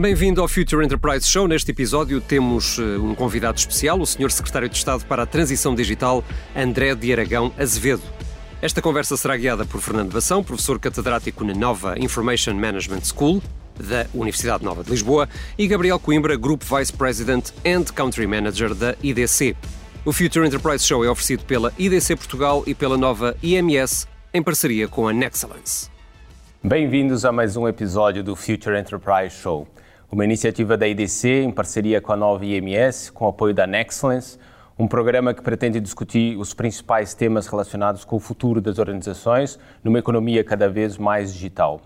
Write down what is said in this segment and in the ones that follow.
Bem-vindo ao Future Enterprise Show. Neste episódio temos eh, um convidado especial, o Sr. Secretário de Estado para a Transição Digital, André de Aragão Azevedo. Esta conversa será guiada por Fernando Bação, professor catedrático na Nova Information Management School da Universidade Nova de Lisboa, e Gabriel Coimbra, Group Vice President and Country Manager da IDC. O Future Enterprise Show é oferecido pela IDC Portugal e pela nova IMS, em parceria com a Nexcellence. Bem-vindos a mais um episódio do Future Enterprise Show, uma iniciativa da IDC em parceria com a nova IMS, com o apoio da Nexcellence, um programa que pretende discutir os principais temas relacionados com o futuro das organizações numa economia cada vez mais digital.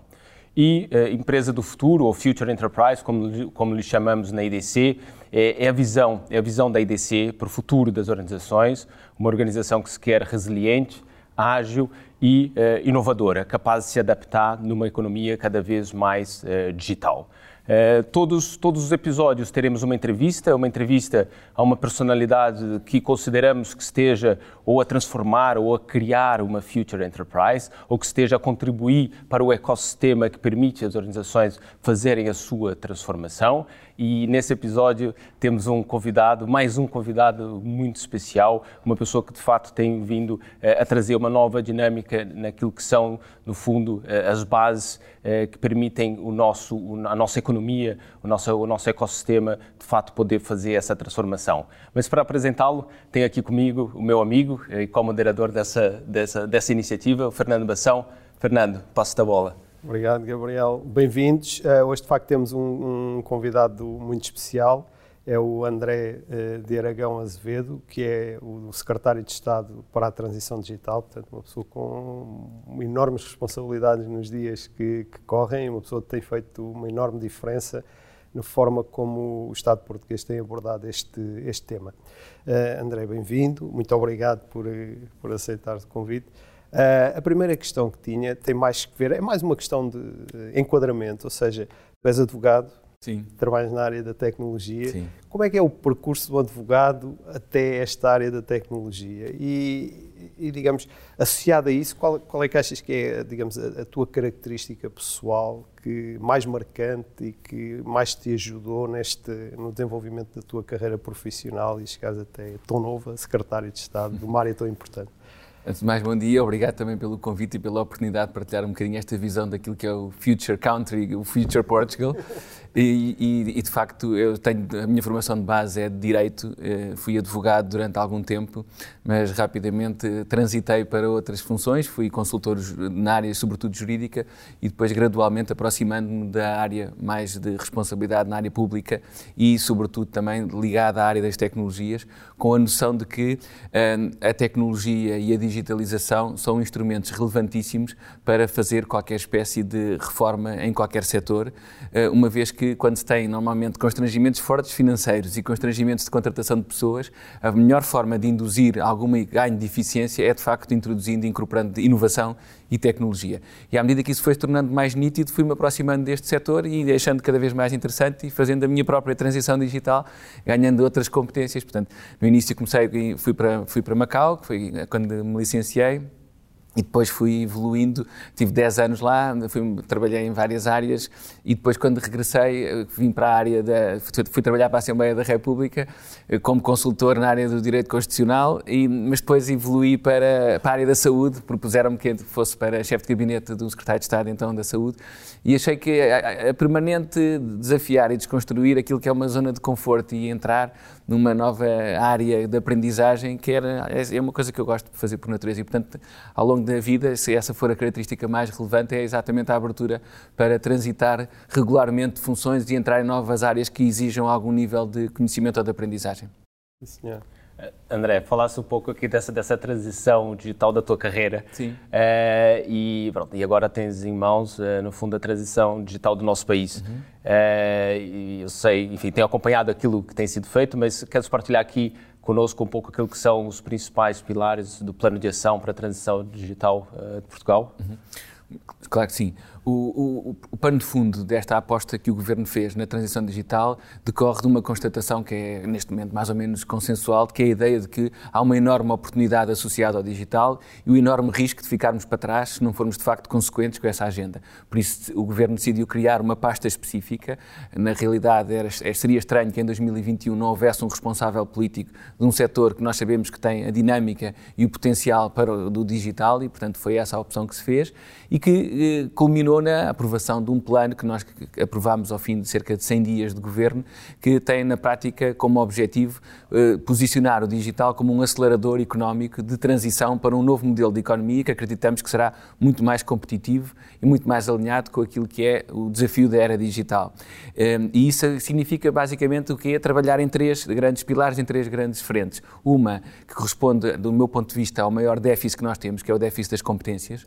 E eh, empresa do futuro, ou Future Enterprise, como, como lhe chamamos na IDC, é, é, a visão, é a visão da IDC para o futuro das organizações, uma organização que se quer resiliente, ágil e eh, inovadora, capaz de se adaptar numa economia cada vez mais eh, digital. Eh, todos, todos os episódios teremos uma entrevista, uma entrevista a uma personalidade que consideramos que esteja ou a transformar ou a criar uma future enterprise, ou que esteja a contribuir para o ecossistema que permite às organizações fazerem a sua transformação. E nesse episódio temos um convidado, mais um convidado muito especial, uma pessoa que de fato tem vindo eh, a trazer uma nova dinâmica naquilo que são, no fundo, eh, as bases eh, que permitem o nosso, a nossa economia, o nosso, o nosso ecossistema, de fato, poder fazer essa transformação. Mas para apresentá-lo, tenho aqui comigo o meu amigo e co-moderador dessa, dessa, dessa iniciativa, o Fernando Bação. Fernando, passo da bola. Obrigado, Gabriel. Bem-vindos. Uh, hoje, de facto, temos um, um, convidado muito especial. É o André uh, de Aragão Azevedo, que é o secretário de Estado para a Transição Digital. Portanto, uma pessoa com enormes responsabilidades nos dias que, que correm, uma pessoa que tem feito uma enorme diferença na forma como o Estado português tem abordado este, este tema. Uh, André, bem-vindo. Muito obrigado por, por aceitar o convite. Uh, a primeira questão que tinha tem mais que ver, é mais uma questão de enquadramento, ou seja, tu és advogado, Sim. trabalhas na área da tecnologia. Sim. Como é que é o percurso do advogado até esta área da tecnologia? E, e digamos, associado a isso, qual, qual, é que achas que é, digamos, a, a, tua característica pessoal que mais marcante e que mais te ajudou neste, no desenvolvimento da tua carreira profissional e chegares até tão nova, secretário de Estado, de uma área tão importante? Antes de mais, bom dia. Obrigado também pelo convite e pela oportunidade de partilhar um bocadinho esta visão daquilo que é o Future Country, o Future Portugal. E, e, e, de facto, eu tenho a minha formação de base é de direito. Eh, fui advogado durante algum tempo, mas rapidamente transitei para outras funções. Fui consultor na área, sobretudo jurídica, e depois gradualmente aproximando-me da área mais de responsabilidade na área pública e, sobretudo, também ligada à área das tecnologias, com a noção de que eh, a tecnologia e a digitalização são instrumentos relevantíssimos para fazer qualquer espécie de reforma em qualquer setor, eh, uma vez que que quando se tem normalmente constrangimentos fortes financeiros e constrangimentos de contratação de pessoas, a melhor forma de induzir algum ganho de eficiência é de facto introduzindo e incorporando inovação e tecnologia. E à medida que isso foi se tornando mais nítido, fui-me aproximando deste setor e deixando cada vez mais interessante e fazendo a minha própria transição digital, ganhando outras competências. Portanto, no início comecei, fui para, fui para Macau, que foi quando me licenciei, e depois fui evoluindo, tive 10 anos lá, fui, trabalhei em várias áreas e depois quando regressei vim para a área da, fui trabalhar para a Assembleia da República eh, como consultor na área do direito constitucional, e, mas depois evolui para, para a área da saúde, propuseram-me que fosse para chefe de gabinete do secretário de Estado então da saúde. E achei que a, a permanente desafiar e desconstruir aquilo que é uma zona de conforto e entrar numa nova área de aprendizagem que era, é uma coisa que eu gosto de fazer por natureza e portanto ao longo da vida, se essa for a característica mais relevante, é exatamente a abertura para transitar regularmente funções e entrar em novas áreas que exijam algum nível de conhecimento ou de aprendizagem. Sim, senhor. André, falasse um pouco aqui dessa, dessa transição digital da tua carreira. Sim. Uh, e, pronto, e agora tens em mãos, uh, no fundo, a transição digital do nosso país. Uhum. Uh, eu sei, enfim, tenho acompanhado aquilo que tem sido feito, mas queres partilhar aqui connosco um pouco aquilo que são os principais pilares do plano de ação para a transição digital de Portugal? Uhum. Claro que sim. O, o, o, pano de fundo desta aposta que o Governo fez na transição digital decorre de uma constatação que é, neste momento, mais ou menos consensual, que é a ideia de que há uma enorme oportunidade associada ao digital e o enorme risco de ficarmos para trás se não formos, de facto, consequentes com essa agenda. Por isso, o Governo decidiu criar uma pasta específica. Na realidade, era, seria estranho que em 2021 não houvesse um responsável político de um setor que nós sabemos que tem a dinâmica e o potencial para o do digital e, portanto, foi essa a opção que se fez e que eh, culminou na aprovação de um plano que nós aprovámos ao fim de cerca de 100 dias de governo, que tem na prática como objetivo eh, posicionar o digital como um acelerador económico de transição para um novo modelo de economia que acreditamos que será muito mais competitivo e muito mais alinhado com aquilo que é o desafio da era digital. Eh, e isso significa basicamente o que é trabalhar em três grandes pilares, em três grandes frentes. Uma que corresponde, do meu ponto de vista, ao maior déficit que nós temos, que é o déficit das competências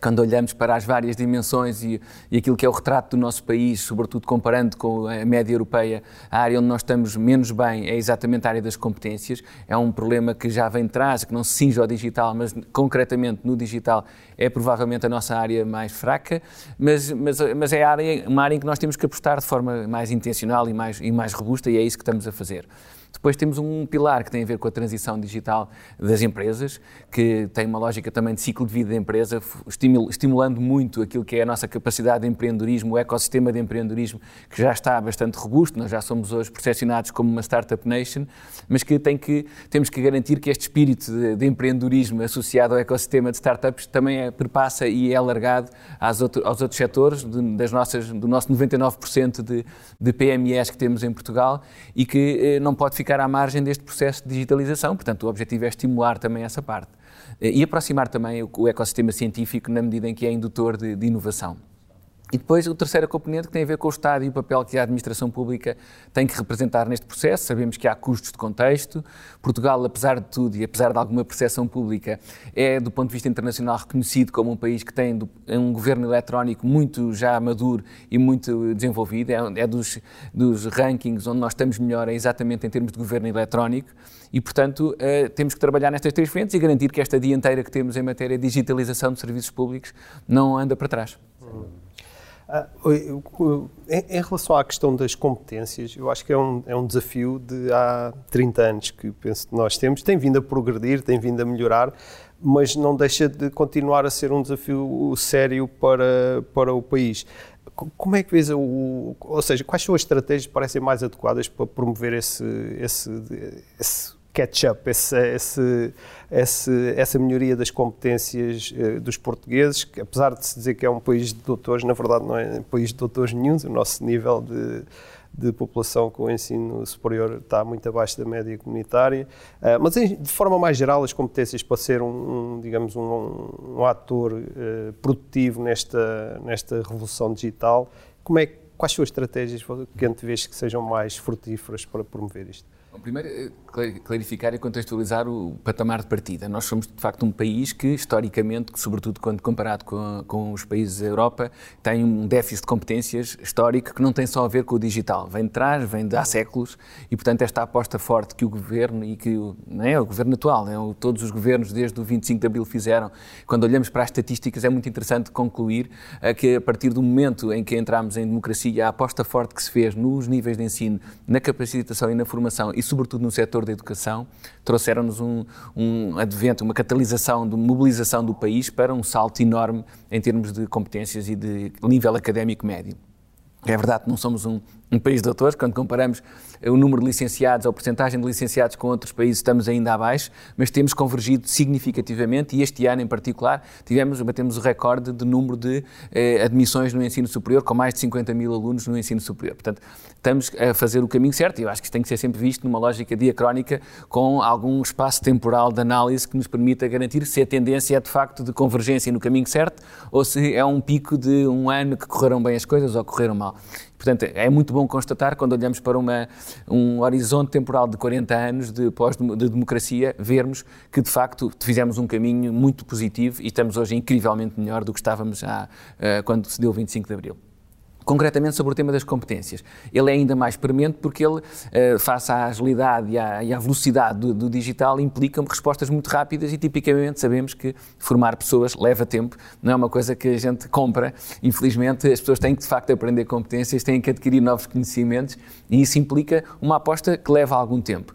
quando olhamos para as várias dimensões e, e, aquilo que é o retrato do nosso país, sobretudo comparando com a média europeia, a área onde nós estamos menos bem é exatamente a área das competências. É um problema que já vem de trás, que não se cinge ao digital, mas concretamente no digital é provavelmente a nossa área mais fraca, mas, mas, mas é área, uma área em que nós temos que apostar de forma mais intencional e mais, e mais robusta e é isso que estamos a fazer. Depois temos um pilar que tem a ver com a transição digital das empresas, que tem uma lógica também de ciclo de vida da empresa, estimulando muito aquilo que é a nossa capacidade de empreendedorismo, o ecossistema de empreendedorismo, que já está bastante robusto, nós já somos hoje percepcionados como uma startup nation, mas que, tem que temos que garantir que este espírito de, de empreendedorismo associado ao ecossistema de startups também é, perpassa e é alargado aos, outro, aos outros setores, de, das nossas, do nosso 99% de, de PMEs que temos em Portugal e que eh, não pode ficar ficar à margem deste processo de digitalização. Portanto, o objetivo é estimular também essa parte. Eh, e aproximar também o ecossistema científico na medida em que é indutor de, de inovação. E depois o terceiro componente que tem a ver com o Estado e o papel que a administração pública tem que representar neste processo. Sabemos que há custos de contexto. Portugal, apesar de tudo e apesar de alguma percepção pública, é, do ponto de vista internacional, reconhecido como um país que tem um governo eletrónico muito já maduro e muito desenvolvido. É, é dos, dos rankings onde nós estamos melhor, é exatamente em termos de governo eletrónico. E, portanto, uh, temos que trabalhar nestas três frentes e garantir que esta dianteira que temos em matéria de digitalização de serviços públicos não anda para trás. Ah, em relação à questão das competências, eu acho que é um, é um desafio de há 30 anos que penso que nós temos. Tem vindo a progredir, tem vindo a melhorar, mas não deixa de continuar a ser um desafio sério para, para o país. Como é que vês o. Ou seja, quais são as estratégias que parecem mais adequadas para promover esse, esse, esse catch-up, esse, esse, essa melhoria das competências uh, dos portugueses, que apesar de se dizer que é um país de doutores, na verdade não é um país de doutores nenhum, o nosso nível de, de população com o ensino superior está muito abaixo da média comunitária, uh, mas de forma mais geral as competências para ser um, um digamos, um, um ator uh, produtivo nesta, nesta revolução digital, como é, quais são as estratégias que antevês que sejam mais frutíferas para promover isto? Primeiro, eh, clarificar e contextualizar o patamar de partida. Nós somos, de facto, um país que, historicamente, sobretudo quando comparado com, com os países da Europa, tem um déficit de competências histórico que não tem só a ver com o digital. Vem de trás, vem de há séculos e, portanto, esta aposta forte que o governo e que não é o governo atual, é, todos os governos desde o 25 de Abril fizeram, quando olhamos para as estatísticas, é muito interessante concluir uh, que, a partir do momento em que entramos em democracia, a aposta forte que se fez nos níveis de ensino, na capacitação e na formação e, sobretudo no setor da educação, trouxeram-nos um, um advento, uma catalisação de mobilização do país para um salto enorme em termos de competências e de nível académico médio. É verdade que não somos um, um país de autores, quando comparamos o número de licenciados ou a porcentagem de licenciados com outros países, estamos ainda abaixo, mas temos convergido significativamente e este ano em particular tivemos, batemos o recorde de número de eh, admissões no ensino superior, com mais de 50 mil alunos no ensino superior. Portanto, estamos a fazer o caminho certo e eu acho que isto tem que ser sempre visto numa lógica diacrónica com algum espaço temporal de análise que nos permita garantir se a tendência é de facto de convergência no caminho certo ou se é um pico de um ano que correram bem as coisas ou correram mal. Portanto, é muito bom constatar, quando olhamos para uma, um horizonte temporal de 40 anos de pós-democracia, vermos que, de facto, fizemos um caminho muito positivo e estamos hoje incrivelmente melhor do que estávamos já uh, quando se deu o 25 de Abril. Concretamente sobre o tema das competências. Ele é ainda mais premente porque ele, uh, face à agilidade e e à velocidade do, do, digital, implica respostas muito rápidas e tipicamente sabemos que formar pessoas leva tempo, não é uma coisa que a gente compra. Infelizmente, as pessoas têm que de facto aprender competências, têm que adquirir novos conhecimentos e isso implica uma aposta que leva algum tempo.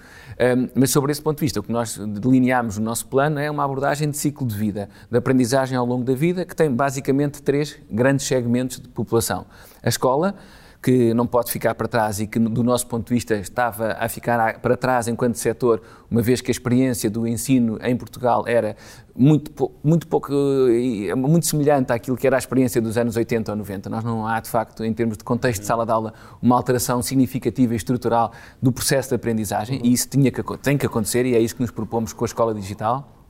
Mas sobre esse ponto de vista, o que nós delineamos no nosso plano é uma abordagem de ciclo de vida, de aprendizagem ao longo da vida, que tem basicamente três grandes segmentos de população. A escola, que não pode ficar para trás e que, do nosso ponto de vista, estava a ficar para trás enquanto setor, uma vez que a experiência do ensino em Portugal era muito, muito pouco, muito semelhante àquilo que era a experiência dos anos 80 ou 90. Nós não há, de facto, em termos de contexto de sala de aula, uma alteração significativa e estrutural do processo de aprendizagem, e isso tinha que, tem que acontecer, e é isso que nos propomos com a Escola Digital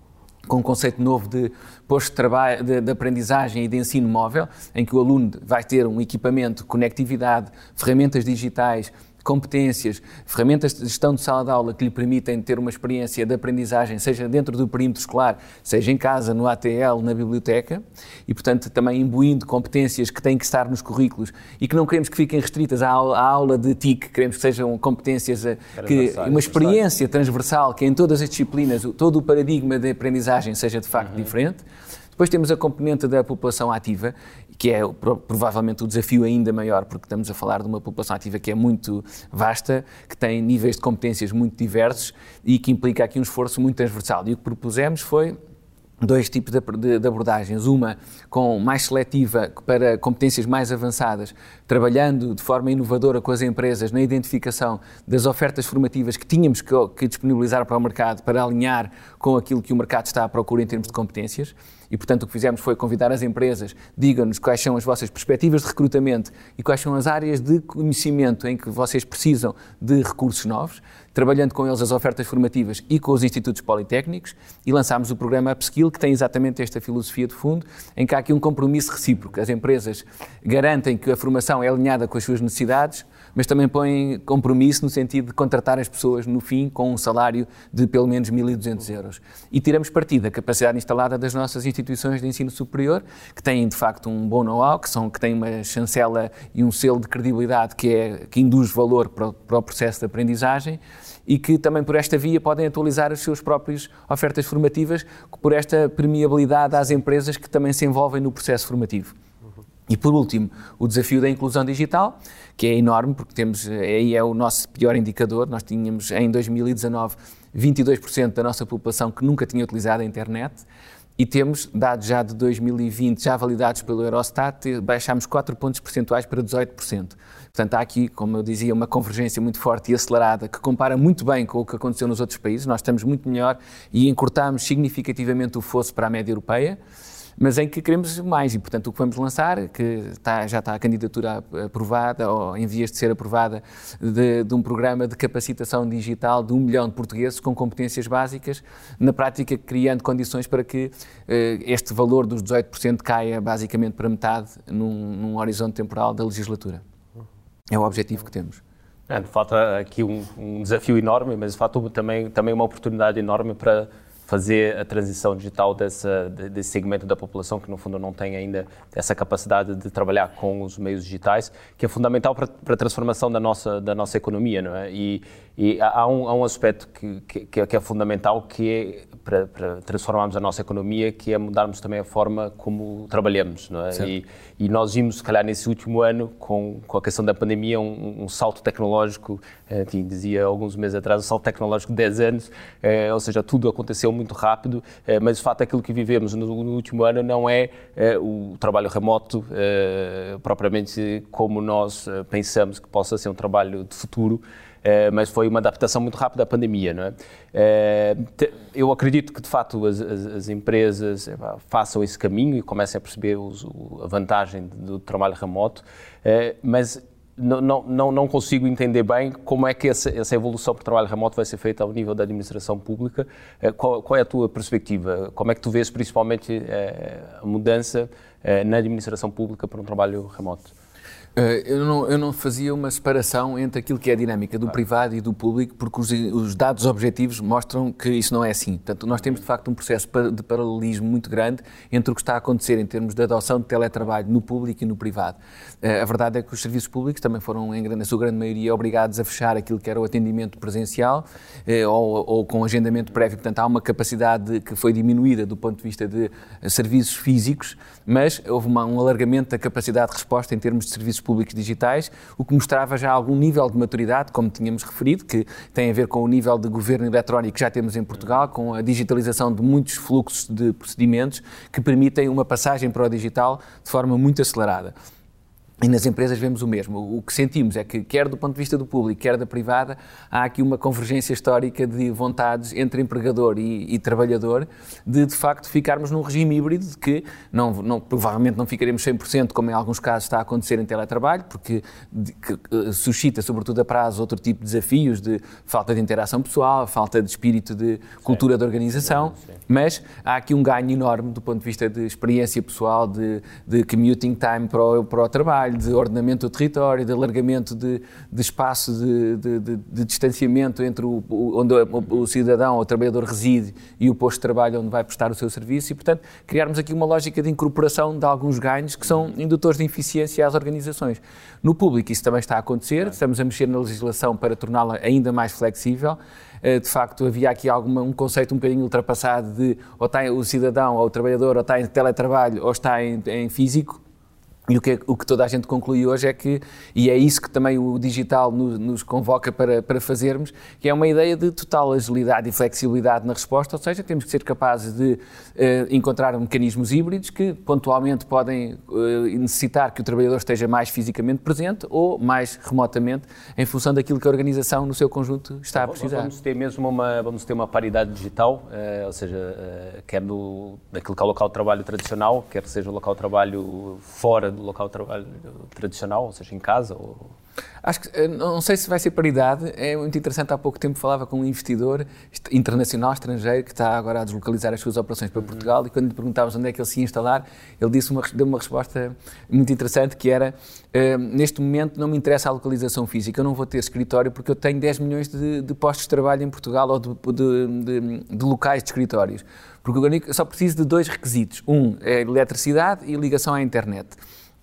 com um conceito novo de posto de, trabalho, de, de, aprendizagem e de ensino móvel, em que o aluno vai ter um equipamento, conectividade, ferramentas digitais competências, ferramentas de gestão de sala de aula que lhe permitem ter uma experiência de aprendizagem, seja dentro do perímetro escolar, seja em casa, no ATL, na biblioteca, e, portanto, também imbuindo competências que têm que estar nos currículos e que não queremos que fiquem restritas à aula, à aula de TIC, queremos que sejam competências, eh, que, uma experiência transversal, que em todas as disciplinas, todo o paradigma de aprendizagem seja de facto uhum. diferente. Depois temos a componente da população ativa, que é provavelmente o desafio ainda maior, porque estamos a falar de uma população ativa que é muito vasta, que tem níveis de competências muito diversos e que implica aqui um esforço muito transversal. E o que propusemos foi dois tipos de, abordagens. Uma com mais seletiva para competências mais avançadas, trabalhando de forma inovadora com as empresas na identificação das ofertas formativas que tínhamos que, que disponibilizar para o mercado para alinhar com aquilo que o mercado está à procura em termos de competências. E, portanto, o que fizemos foi convidar as empresas, digam-nos quais são as vossas perspectivas de recrutamento e quais são as áreas de conhecimento em que vocês precisam de recursos novos trabalhando com eles as ofertas formativas e com os institutos politécnicos, e lançámos o programa Upskill, que tem exatamente esta filosofia de fundo, em que há aqui um compromisso recíproco. As empresas garantem que a formação é alinhada com as suas necessidades, mas também põem compromisso no sentido de contratar as pessoas no fim com um salário de pelo menos 1.200 euros. E tiramos partido da capacidade instalada das nossas instituições de ensino superior, que têm de facto um bom know-how, que, que têm uma chancela e um selo de credibilidade que, é, que induz valor para o, para o processo de aprendizagem e que também por esta via podem atualizar as suas próprias ofertas formativas por esta permeabilidade às empresas que também se envolvem no processo formativo. E por último, o desafio da inclusão digital, que é enorme, porque temos, aí é o nosso pior indicador. Nós tínhamos em 2019 22% da nossa população que nunca tinha utilizado a internet. E temos dados já de 2020, já validados pelo Eurostat, baixámos 4 pontos percentuais para 18%. Portanto, há aqui, como eu dizia, uma convergência muito forte e acelerada que compara muito bem com o que aconteceu nos outros países. Nós estamos muito melhor e encurtamos significativamente o fosso para a média europeia mas em que queremos mais e, portanto, o que vamos lançar, que está, já está a candidatura aprovada ou em vias de ser aprovada, de, de, um programa de capacitação digital de um milhão de portugueses com competências básicas, na prática criando condições para que eh, este valor dos 18% caia basicamente para metade num, num horizonte temporal da legislatura. É o objetivo que temos. É, de fato, aqui um, um, desafio enorme, mas de fato também, também uma oportunidade enorme para fazer a transição digital dessa, desse segmento da população que, no fundo, não tem ainda essa capacidade de trabalhar com os meios digitais, que é fundamental para, a transformação da nossa, da nossa economia, não é? E, e há, um, há um aspecto que, que, é, que, é, fundamental, que é para, para, transformarmos a nossa economia, que é mudarmos também a forma como trabalhamos, não é? E, e, nós vimos, se calhar, nesse último ano, com, com a questão da pandemia, um, um salto tecnológico, eh, dizia alguns meses atrás, um salto tecnológico de 10 anos, eh, ou seja, tudo aconteceu muito rápido, eh, mas de fato aquilo que vivemos no, no último ano não é eh, o trabalho remoto, eh, propriamente como nós pensamos que possa ser um trabalho de futuro. Uh, mas foi uma adaptação muito rápida à pandemia. Não é? Uh, te, eu acredito que, de facto, as, as, as empresas façam esse caminho e comecem a perceber os, a vantagem do trabalho remoto, uh, mas não, não, não consigo entender bem como é que essa, essa evolução para o trabalho remoto vai ser feita ao nível da administração pública. Eh, qual, qual, é a tua perspectiva? Como é que tu vês principalmente eh, a mudança eh, na administração pública para um trabalho remoto? Eh, eu não, eu não, fazia uma separação entre aquilo que é a dinâmica do privado e do público, porque os, os, dados objetivos mostram que isso não é assim. Portanto, nós temos de facto um processo de paralelismo muito grande entre o que está a acontecer em termos de adoção de teletrabalho no público e no privado. Eh, a verdade é que os serviços públicos também foram, em na sua grande maioria, obrigados a fechar aquilo que era o atendimento presencial eh, ou, ou com agendamento prévio. Portanto, há uma capacidade que foi diminuída do ponto de vista de serviços físicos, mas houve uma, um alargamento da capacidade de resposta em termos de serviços públicos digitais, o que mostrava já algum nível de maturidade, como tínhamos referido, que tem a ver com o nível de governo eletrónico que já temos em Portugal, com a digitalização de muitos fluxos de procedimentos que permitem uma passagem para o digital de forma muito acelerada. E nas empresas vemos o mesmo. O que sentimos é que, quer do ponto de vista do público, quer da privada, há aqui uma convergência histórica de vontades entre empregador e, e trabalhador de, de facto, ficarmos num regime híbrido de que não, não, provavelmente não ficaremos 100%, como em alguns casos está a acontecer em teletrabalho, porque de, que, uh, suscita, sobretudo a prazo, outro tipo de desafios de falta de interação pessoal, falta de espírito de cultura sim. de organização, sim, sim. mas há aqui um ganho enorme do ponto de vista de experiência pessoal, de, de commuting time para o, para o trabalho, trabalho, de ordenamento do território, de alargamento de, de espaço de, de, de, distanciamento entre o, onde o, o cidadão ou o trabalhador reside e o posto de trabalho onde vai prestar o seu serviço e, portanto, criarmos aqui uma lógica de incorporação de alguns ganhos que são indutores de eficiência às organizações. No público isso também está a acontecer, estamos a mexer na legislação para torná-la ainda mais flexível. Eh, de facto havia aqui alguma, um conceito um bocadinho ultrapassado de ou está o cidadão ou o trabalhador ou está em teletrabalho ou está em, em físico e o que, o que toda a gente conclui hoje é que, e é isso que também o digital nos, nos, convoca para, para fazermos, que é uma ideia de total agilidade e flexibilidade na resposta, ou seja, temos que ser capazes de uh, encontrar mecanismos híbridos que pontualmente podem uh, necessitar que o trabalhador esteja mais fisicamente presente ou mais remotamente, em função daquilo que a organização no seu conjunto está a precisar. Vamos ter mesmo uma, vamos ter uma paridade digital, uh, ou seja, quer no, naquilo que é o local de trabalho tradicional, quer seja o local de trabalho fora do local de trabalho tradicional, ou seja, em casa? Ou... Acho que, eh, não sei se vai ser paridade, é muito interessante, há pouco tempo falava com um investidor internacional, estrangeiro, que está agora a deslocalizar as suas operações para Portugal e quando lhe perguntávamos onde é que ele se ia instalar, ele disse uma, deu uma resposta muito interessante que era, uh, neste momento não me interessa a localização física, eu não vou ter escritório porque eu tenho 10 milhões de, de postos de trabalho em Portugal ou de, de, de locais de escritórios, porque eu só preciso de dois requisitos, um é eletricidade e ligação à internet.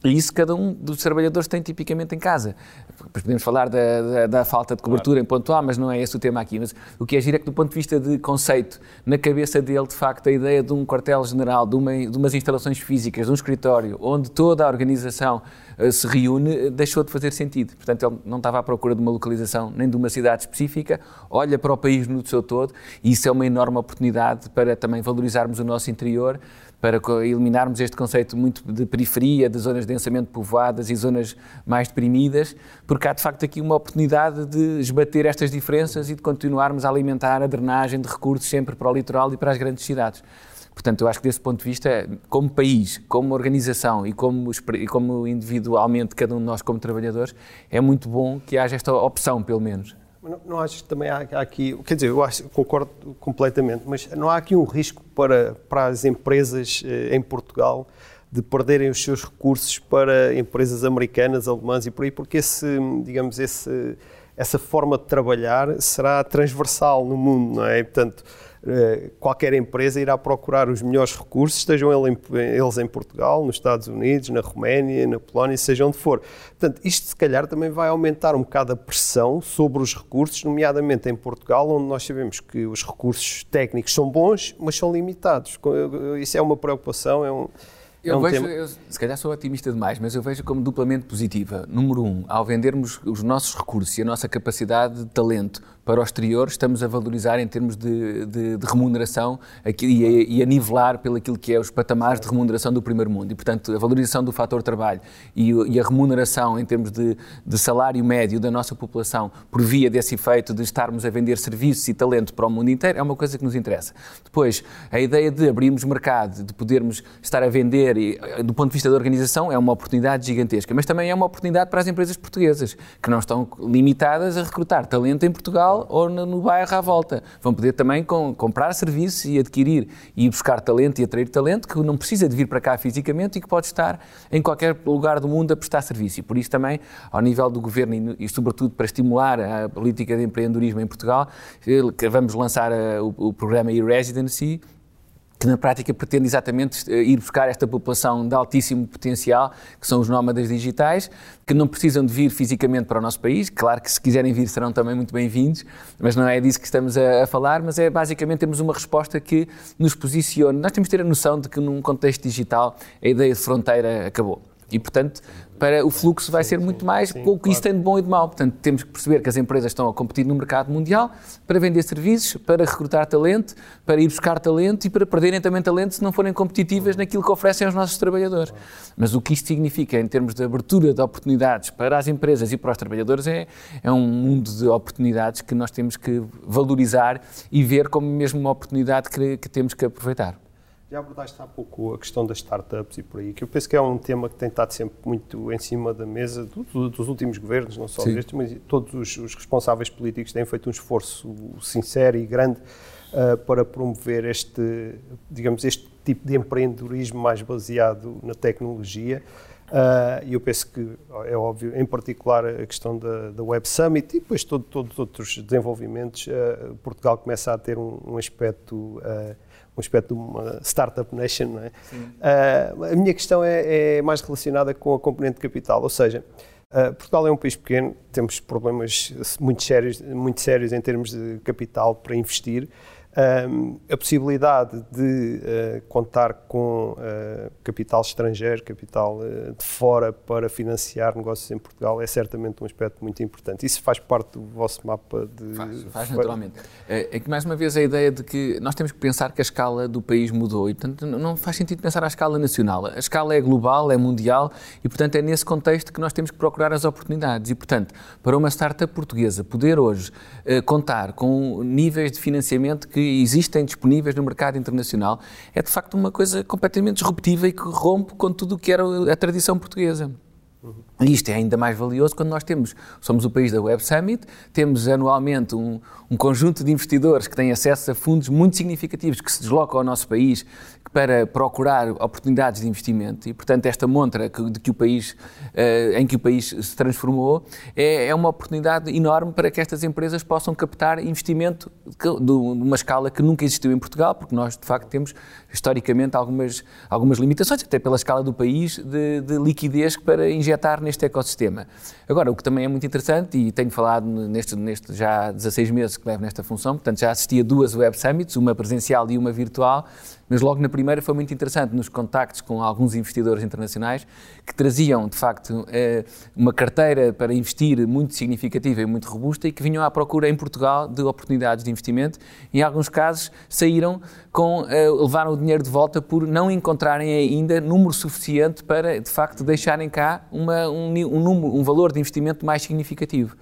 E isso cada um dos trabalhadores tem tipicamente em casa. Depois podemos falar da, da, da falta de cobertura claro. em ponto A, mas não é esse o tema aqui. Mas o que é giro é que, do ponto de vista de conceito, na cabeça dele, de facto, a ideia de um quartel-general, de, uma, de umas instalações físicas, de um escritório, onde toda a organização uh, se reúne, uh, deixou de fazer sentido. Portanto, ele não estava à procura de uma localização nem de uma cidade específica, olha para o país no seu todo, e isso é uma enorme oportunidade para também valorizarmos o nosso interior para eliminarmos este conceito muito de periferia, de zonas densamente povoadas e zonas mais deprimidas, porque há de facto aqui uma oportunidade de esbater estas diferenças e de continuarmos a alimentar a drenagem de recursos sempre para o litoral e para as grandes cidades. Portanto, eu acho que desse ponto de vista, como país, como organização e como, como individualmente, cada um de nós como trabalhadores, é muito bom que haja esta opção, pelo menos. Não, não que também há, há, aqui, quer dizer, eu acho, concordo completamente, mas não há aqui um risco para, para as empresas eh, em Portugal de perderem os seus recursos para empresas americanas, alemãs e por aí, porque esse, digamos, esse, essa forma de trabalhar será transversal no mundo, não é? Portanto, qualquer empresa irá procurar os melhores recursos, estejam eles em Portugal, nos Estados Unidos, na Roménia, na Polónia, seja onde for. Portanto, isto se calhar também vai aumentar um bocado a pressão sobre os recursos, nomeadamente em Portugal, onde nós sabemos que os recursos técnicos são bons, mas são limitados. Isso é uma preocupação, é um, eu é um vejo, eu, se calhar sou otimista demais, mas eu vejo como duplamente positiva. Número um, ao vendermos os nossos recursos e a nossa capacidade de talento para o exterior, estamos a valorizar em termos de, de, de remuneração aqui, e, a, e, a, nivelar pelo aquilo que é os patamares de remuneração do primeiro mundo. E, portanto, a valorização do fator trabalho e, e a remuneração em termos de, de, salário médio da nossa população por via desse efeito de estarmos a vender serviços e talento para o mundo inteiro é uma coisa que nos interessa. Depois, a ideia de abrirmos mercado, de podermos estar a vender, e, do ponto de vista da organização, é uma oportunidade gigantesca, mas também é uma oportunidade para as empresas portuguesas, que não estão limitadas a recrutar talento em Portugal Portugal ou no, bairro à volta. Vão poder também com, comprar serviços e adquirir e buscar talento e atrair talento que não precisa de vir para cá fisicamente e que pode estar em qualquer lugar do mundo a prestar serviço. E por isso também, ao nível do governo e, sobretudo para estimular a política de empreendedorismo em Portugal, eh, vamos lançar a, o, o programa e-Residency, que na prática pretende exatamente eh, ir buscar esta população de altíssimo potencial, que são os nómadas digitais, que não precisam de vir fisicamente para o nosso país. Claro que se quiserem vir serão também muito bem-vindos, mas não é disso que estamos a, a, falar, mas é basicamente temos uma resposta que nos posiciona. Nós temos de ter a noção de que num contexto digital a ideia de fronteira acabou. E, portanto, para o fluxo vai sim, ser muito sim, mais, sim, pouco claro. isso tem de bom e de mau. Portanto, temos que perceber que as empresas estão a competir no mercado mundial para vender serviços, para recrutar talento, para ir buscar talento e para perderem também talento se não forem competitivas naquilo que oferecem aos nossos trabalhadores. Mas o que isto significa em termos de abertura de oportunidades para as empresas e para os trabalhadores é, é um mundo de oportunidades que nós temos que valorizar e ver como mesmo uma oportunidade que, que temos que aproveitar. Já abordaste há pouco a questão das startups e por aí, que eu penso que é um tema que tem estado sempre muito em cima da mesa do, do, dos últimos governos, não só destes, mas todos os, os, responsáveis políticos têm feito um esforço sincero e grande uh, para promover este, digamos, este tipo de empreendedorismo mais baseado na tecnologia. Uh, e eu penso que é óbvio, em particular a questão da, da Web Summit e depois todo, todos os outros desenvolvimentos, uh, Portugal começa a ter um, um aspecto uh, um aspecto de uma startup nation. Não é? Uh, a minha questão é, é, mais relacionada com a componente de capital, ou seja, uh, Portugal é um país pequeno, temos problemas muito sérios, muito sérios em termos de capital para investir a possibilidade de uh, contar com uh, capital estrangeiro, capital uh, de fora para financiar negócios em Portugal é certamente um aspecto muito importante. Isso faz parte do vosso mapa de. Faz, faz naturalmente. É, é, que, mais uma vez, a ideia de que nós temos que pensar que a escala do país mudou e, portanto, não faz sentido pensar à escala nacional. A escala é global, é mundial e, portanto, é nesse contexto que nós temos que procurar as oportunidades. E, portanto, para uma startup portuguesa poder hoje contar com níveis de financiamento que existem disponíveis no mercado internacional, é de facto uma coisa completamente disruptiva e que rompe com tudo o que era a tradição portuguesa. Uhum. E isto é ainda mais valioso quando nós temos, somos o país da Web Summit, temos anualmente um, um, conjunto de investidores que têm acesso a fundos muito significativos que se deslocam ao nosso país para procurar oportunidades de investimento. E, portanto, esta montra que, de que o país, uh, em que o país se transformou é, é, uma oportunidade enorme para que estas empresas possam captar investimento de, de, uma escala que nunca existiu em Portugal, porque nós, de facto, temos historicamente algumas, algumas limitações, até pela escala do país, de, de liquidez para injetar neste ecossistema. Agora, o que também é muito interessante, e tenho falado neste, neste já há 16 meses que levo nesta função, portanto, já assisti a duas Web Summits, uma presencial e uma virtual, mas logo na primeira foi muito interessante nos contactos com alguns investidores internacionais que traziam, de facto, eh, uma carteira para investir muito significativa e muito robusta e que vinham à procura em Portugal de oportunidades de investimento. Em alguns casos saíram com eh, levaram o dinheiro de volta por não encontrarem ainda número suficiente para, de facto, deixarem cá uma, um, um, número, um valor de investimento mais significativo.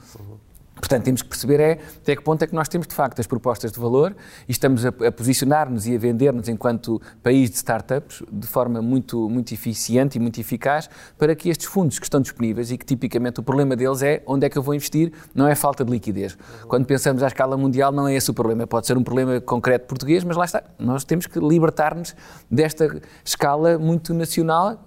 Portanto, temos que perceber é até que ponto é que nós temos de facto as propostas de valor e estamos a, a posicionar-nos e a vender-nos enquanto país de startups de forma muito, muito eficiente e muito eficaz para que estes fundos que estão disponíveis e que tipicamente o problema deles é onde é que eu vou investir, não é falta de liquidez. Quando pensamos à escala mundial, não é esse o problema. Pode ser um problema concreto português, mas lá está. Nós temos que libertar-nos desta escala muito nacional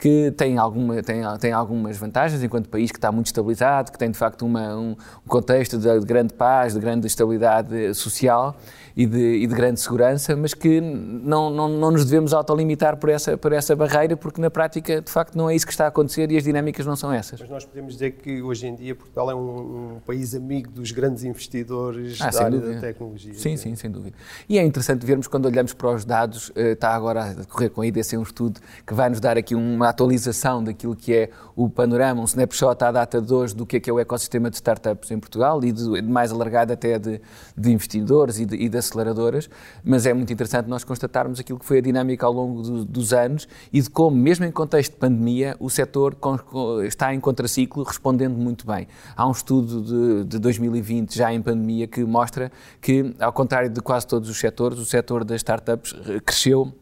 que tem, alguma, tem, tem algumas vantagens enquanto país que está muito estabilizado, que tem de facto uma, um contexto de, de grande paz, de grande estabilidade social e de, e de grande segurança, mas que não, não, não nos devemos autolimitar por essa, por essa barreira, porque na prática, de facto, não é isso que está a acontecer e as dinâmicas não são essas. Mas nós podemos dizer que hoje em dia Portugal é um, um país amigo dos grandes investidores ah, da área dúvida. da tecnologia. Sim, sim, sem dúvida. E é interessante vermos quando olhamos para os dados, eh, está agora a decorrer com a IDC um estudo que vai nos dar aqui uma atualização daquilo que é o panorama, um snapshot à data de hoje do que é, que é o ecossistema de startups em Portugal e de, mais alargado até de, de investidores e de, e aceleradoras, mas é muito interessante nós constatarmos aquilo que foi a dinâmica ao longo do, dos anos e de como, mesmo em contexto de pandemia, o setor está em contraciclo respondendo muito bem. Há um estudo de, de 2020, já em pandemia, que mostra que, ao contrário de quase todos os setores, o setor das startups cresceu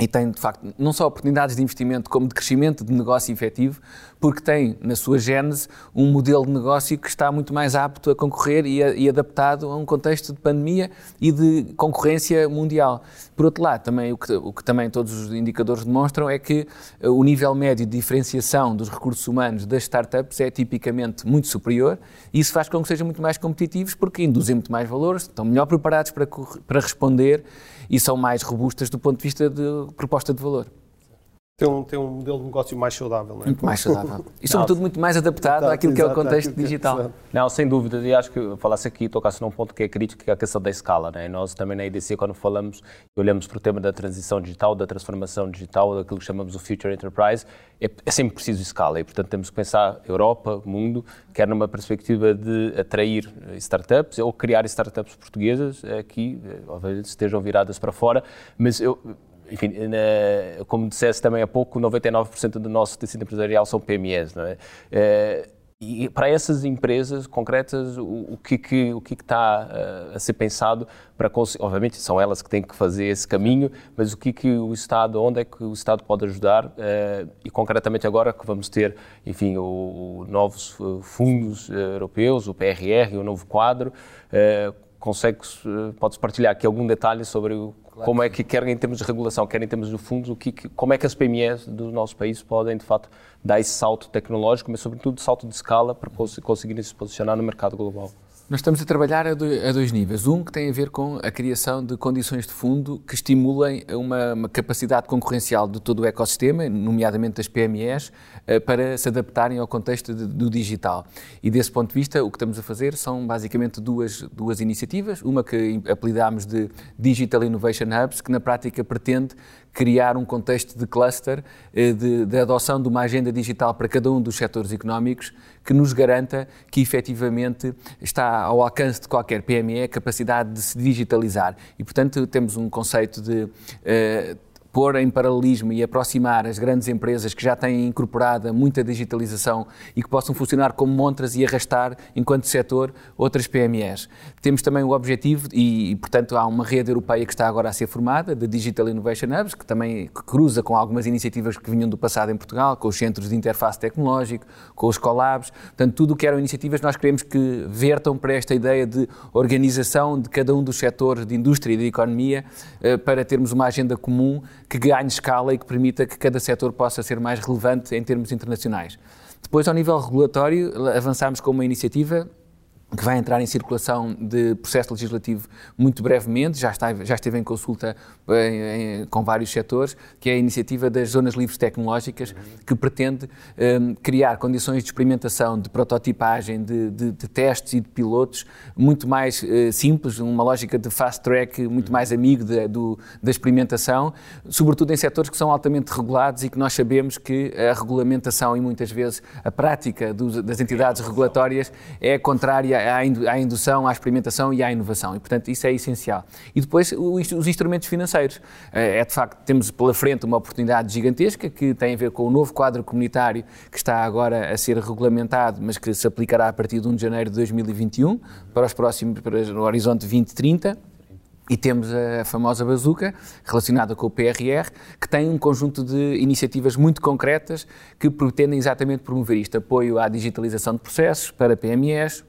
e tem, de facto, não só oportunidades de investimento, como de crescimento de negócio efetivo, porque tem, na sua gênese, um modelo de negócio que está muito mais apto a concorrer e, a, e, adaptado a um contexto de pandemia e de concorrência mundial. Por outro lado, também, o, que, o que também todos os indicadores demonstram é que eh, o nível médio de diferenciação dos recursos humanos das startups é tipicamente muito superior e isso faz com que sejam muito mais competitivos porque induzem muito mais valores, estão melhor preparados para, para responder e são mais robustas do ponto de vista de proposta de valor. Tem um, tem um modelo de negócio mais saudável, não é? Muito mais saudável. E, sobretudo, muito mais adaptado exato, àquilo que é o contexto digital. É, não, sem dúvida. E acho que falasse aqui, tocasse num ponto que é crítico, que é a questão da escala. Né? Nós também na IDC, quando falamos e olhamos para o tema da transição digital, da transformação digital, daquilo que chamamos o Future Enterprise, é, é sempre preciso escala. E, portanto, temos que pensar Europa, mundo, quer numa perspectiva de atrair startups ou criar startups portuguesas que, obviamente, estejam viradas para fora. Mas eu enfim, na, como disseste também há pouco, 99% do nosso tecido empresarial são PMEs, não é? é e para essas empresas concretas, o, o que, que, o que, está uh, a ser pensado para obviamente são elas que têm que fazer esse caminho, mas o que que o Estado, onde é que o Estado pode ajudar uh, e concretamente agora que vamos ter, enfim, o, o novos fundos europeus, o PRR, o novo quadro, uh, consegues, podes partilhar aqui algum detalhe sobre o Claro. Como é que, quer em termos de regulação, quer em termos de fundos, o que, como é que as PMEs do nosso país podem, de fato, dar esse salto tecnológico, mas, sobretudo, salto de escala para conseguirem se posicionar no mercado global? Nós estamos a trabalhar a dois níveis. Um que tem a ver com a criação de condições de fundo que estimulem uma, uma capacidade concorrencial de todo o ecossistema, nomeadamente das PMEs, eh, para se adaptarem ao contexto do digital. E desse ponto de vista, o que estamos a fazer são basicamente duas, duas iniciativas. Uma que apelidámos de Digital Innovation Hubs, que na prática pretende criar um contexto de cluster, eh, de, de, adoção de uma agenda digital para cada um dos setores económicos que nos garanta que efetivamente está ao alcance de qualquer PME a capacidade de se digitalizar. E, portanto, temos um conceito de. Uh, pôr em paralelismo e aproximar as grandes empresas que já têm incorporada muita digitalização e que possam funcionar como montras e arrastar, enquanto setor, outras PMEs. Temos também o objetivo, e, portanto há uma rede europeia que está agora a ser formada, de Digital Innovation Hubs, que também cruza com algumas iniciativas que vinham do passado em Portugal, com os centros de interface tecnológico, com os collabs, portanto tudo o que eram iniciativas nós queremos que vertam para esta ideia de organização de cada um dos setores de indústria e de economia eh, para termos uma agenda comum que ganhe escala e que permita que cada setor possa ser mais relevante em termos internacionais. Depois, ao nível regulatório, avançámos com uma iniciativa que vai entrar em circulação de processo legislativo muito brevemente, já, está, já esteve em consulta em, em, com vários setores, que é a iniciativa das Zonas Livres Tecnológicas, que pretende um, criar condições de experimentação, de prototipagem, de, de, de testes e de pilotos muito mais uh, simples, uma lógica de fast track muito mais amigo de, do, da experimentação, sobretudo em setores que são altamente regulados e que nós sabemos que a regulamentação e muitas vezes a prática dos, das entidades regulatórias é contrária à, indução, à experimentação e à inovação. E, portanto, isso é essencial. E depois, os instrumentos financeiros. Eh, é, de facto, temos pela frente uma oportunidade gigantesca que tem a ver com o novo quadro comunitário que está agora a ser regulamentado, mas que se aplicará a partir de 1 de janeiro de 2021 para os próximos, para o horizonte 2030. E temos a famosa bazuca, relacionada com o PRR, que tem um conjunto de iniciativas muito concretas que pretendem exatamente promover isto: apoio à digitalização de processos para PMEs,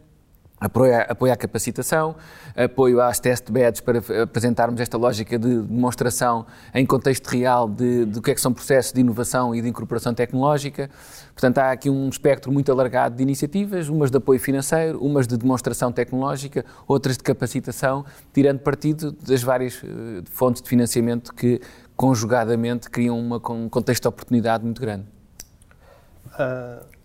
apoio à, apoio à capacitação, apoio às test beds para apresentarmos esta lógica de demonstração em contexto real de, do que é que são processos de inovação e de incorporação tecnológica. Portanto, há aqui um espectro muito alargado de iniciativas, umas de apoio financeiro, umas de demonstração tecnológica, outras de capacitação, tirando partido das várias uh, fontes de financiamento que, conjugadamente, criam uma, um contexto de oportunidade muito grande. Uh,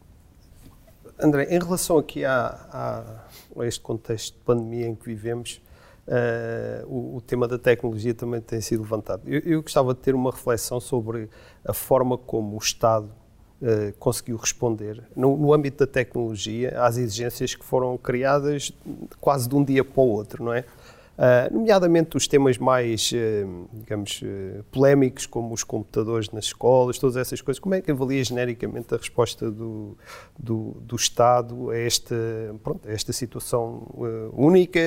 André, em relação aqui a este contexto de pandemia em que vivemos, uh, o, o, tema da tecnologia também tem sido levantado. Eu, eu, gostava de ter uma reflexão sobre a forma como o Estado uh, conseguiu responder, no, no, âmbito da tecnologia, às exigências que foram criadas quase de um dia para o outro, não é? Uh, nomeadamente os temas mais, uh, digamos, uh, polémicos, como os computadores nas escolas, todas essas coisas. Como é que avalia genericamente a resposta do, do, do Estado a esta, pronto, a esta situação única,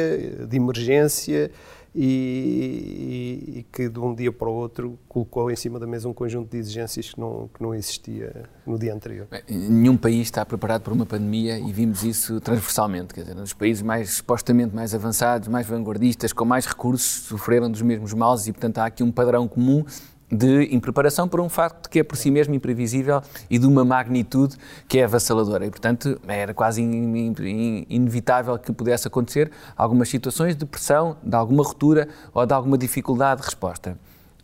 de emergência, e, e, que de um dia para o outro colocou em cima da mesa um conjunto de exigências que não, que não existia no dia anterior. Nenhum país está preparado para uma pandemia e vimos isso transversalmente. Quer dizer, nos países mais supostamente mais avançados, mais vanguardistas, com mais recursos, sofreram dos mesmos males e, portanto, há aqui um padrão comum de impreparação por um facto que é por si mesmo imprevisível e de uma magnitude que é avassaladora. E, portanto, era quase in, in, inevitável que pudesse acontecer algumas situações de pressão, de alguma ruptura ou de alguma dificuldade de resposta.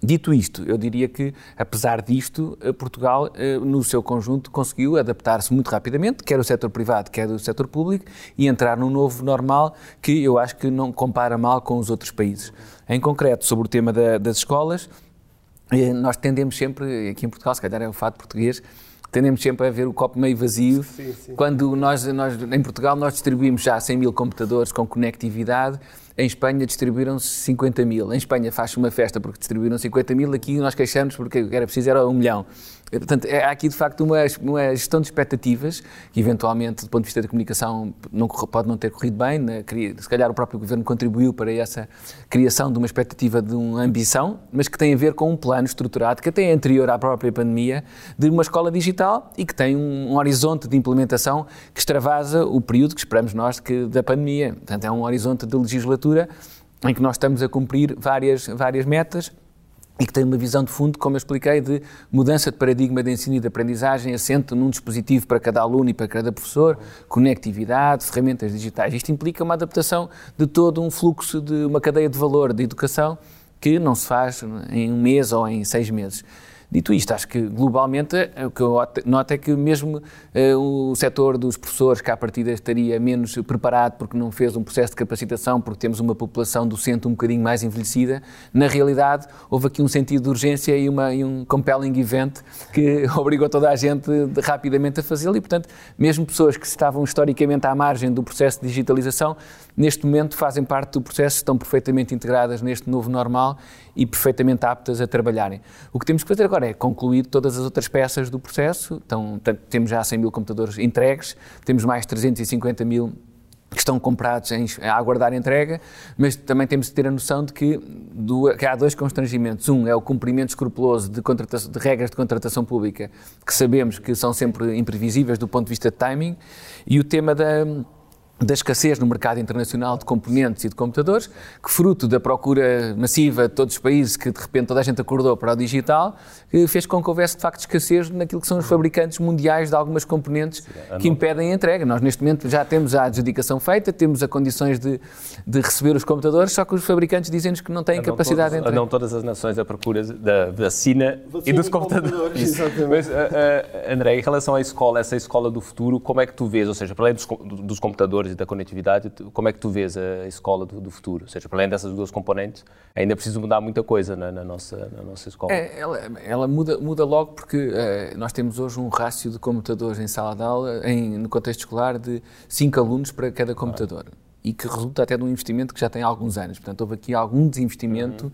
Dito isto, eu diria que, apesar disto, eh, Portugal, eh, no seu conjunto, conseguiu adaptar-se muito rapidamente, quer o setor privado, quer o setor público, e entrar num novo normal que eu acho que não compara mal com os outros países. Em concreto, sobre o tema da, das escolas, nós tendemos sempre, aqui em Portugal, se calhar é o fato português, tendemos sempre a ver o copo meio vazio. Sim, sim. Quando nós, nós, em Portugal, nós distribuímos já 100 mil computadores com conectividade, em Espanha distribuíram-se 50 mil. Em Espanha faz-se uma festa porque distribuíram 50 mil, aqui nós queixamos porque era preciso era um milhão. Portanto, é, há aqui de facto uma, uma, gestão de expectativas que, eventualmente, do ponto de vista da comunicação, não, pode não ter corrido bem. Né? Se calhar o próprio governo contribuiu para essa criação de uma expectativa de uma ambição, mas que tem a ver com um plano estruturado que até é anterior à própria pandemia, de uma escola digital e que tem um, um horizonte de implementação que extravasa o período que esperamos nós que, da pandemia. Portanto, é um horizonte de legislatura em que nós estamos a cumprir várias, várias metas e que tem uma visão de fundo, como eu expliquei, de mudança de paradigma de ensino e de aprendizagem assente num dispositivo para cada aluno e para cada professor, conectividade, ferramentas digitais. Isto implica uma adaptação de todo um fluxo de uma cadeia de valor de educação que não se faz em um mês ou em seis meses. Dito isto, acho que globalmente o que eu noto é que mesmo uh, o setor dos professores, que à partida estaria menos preparado porque não fez um processo de capacitação, porque temos uma população docente um bocadinho mais envelhecida, na realidade houve aqui um sentido de urgência e, uma, e um compelling event que obrigou toda a gente de, rapidamente a fazê-lo e, portanto, mesmo pessoas que estavam historicamente à margem do processo de digitalização, neste momento fazem parte do processo, estão perfeitamente integradas neste novo normal e perfeitamente aptas a trabalharem. O que temos que fazer agora é concluir todas as outras peças do processo. Então, temos já 100 mil computadores entregues, temos mais 350 mil que estão comprados em, a aguardar entrega, mas também temos de ter a noção de que, do, que, há dois constrangimentos. Um é o cumprimento escrupuloso de, de, regras de contratação pública, que sabemos que são sempre imprevisíveis do ponto de vista de timing, e o tema da da escassez no mercado internacional de componentes e de computadores, que fruto da procura massiva de todos os países, que de repente toda a gente acordou para o digital, fez com que houvesse de facto escassez naquilo que são os fabricantes mundiais de algumas componentes que impedem a entrega. Nós neste momento já temos a adjudicação feita, temos as condições de, de receber os computadores, só que os fabricantes dizem-nos que não têm capacidade todos, de entrega. Não todas as nações à procura da vacina, vacina e dos computadores. computadores. Exatamente. Mas, uh, uh, André, em relação à escola, essa escola do futuro, como é que tu vês, ou seja, para além dos, dos computadores, e da conectividade, como é que tu vês a escola do, do futuro? Ou seja, para além dessas duas componentes, ainda é preciso mudar muita coisa na, na nossa, na nossa escola. É, ela, ela, muda, muda logo porque é, nós temos hoje um rácio de computadores em sala de aula, em, no contexto escolar, de 5 alunos para cada computador. Ah. E que resulta até de um investimento que já tem alguns anos. Portanto, houve aqui algum desinvestimento,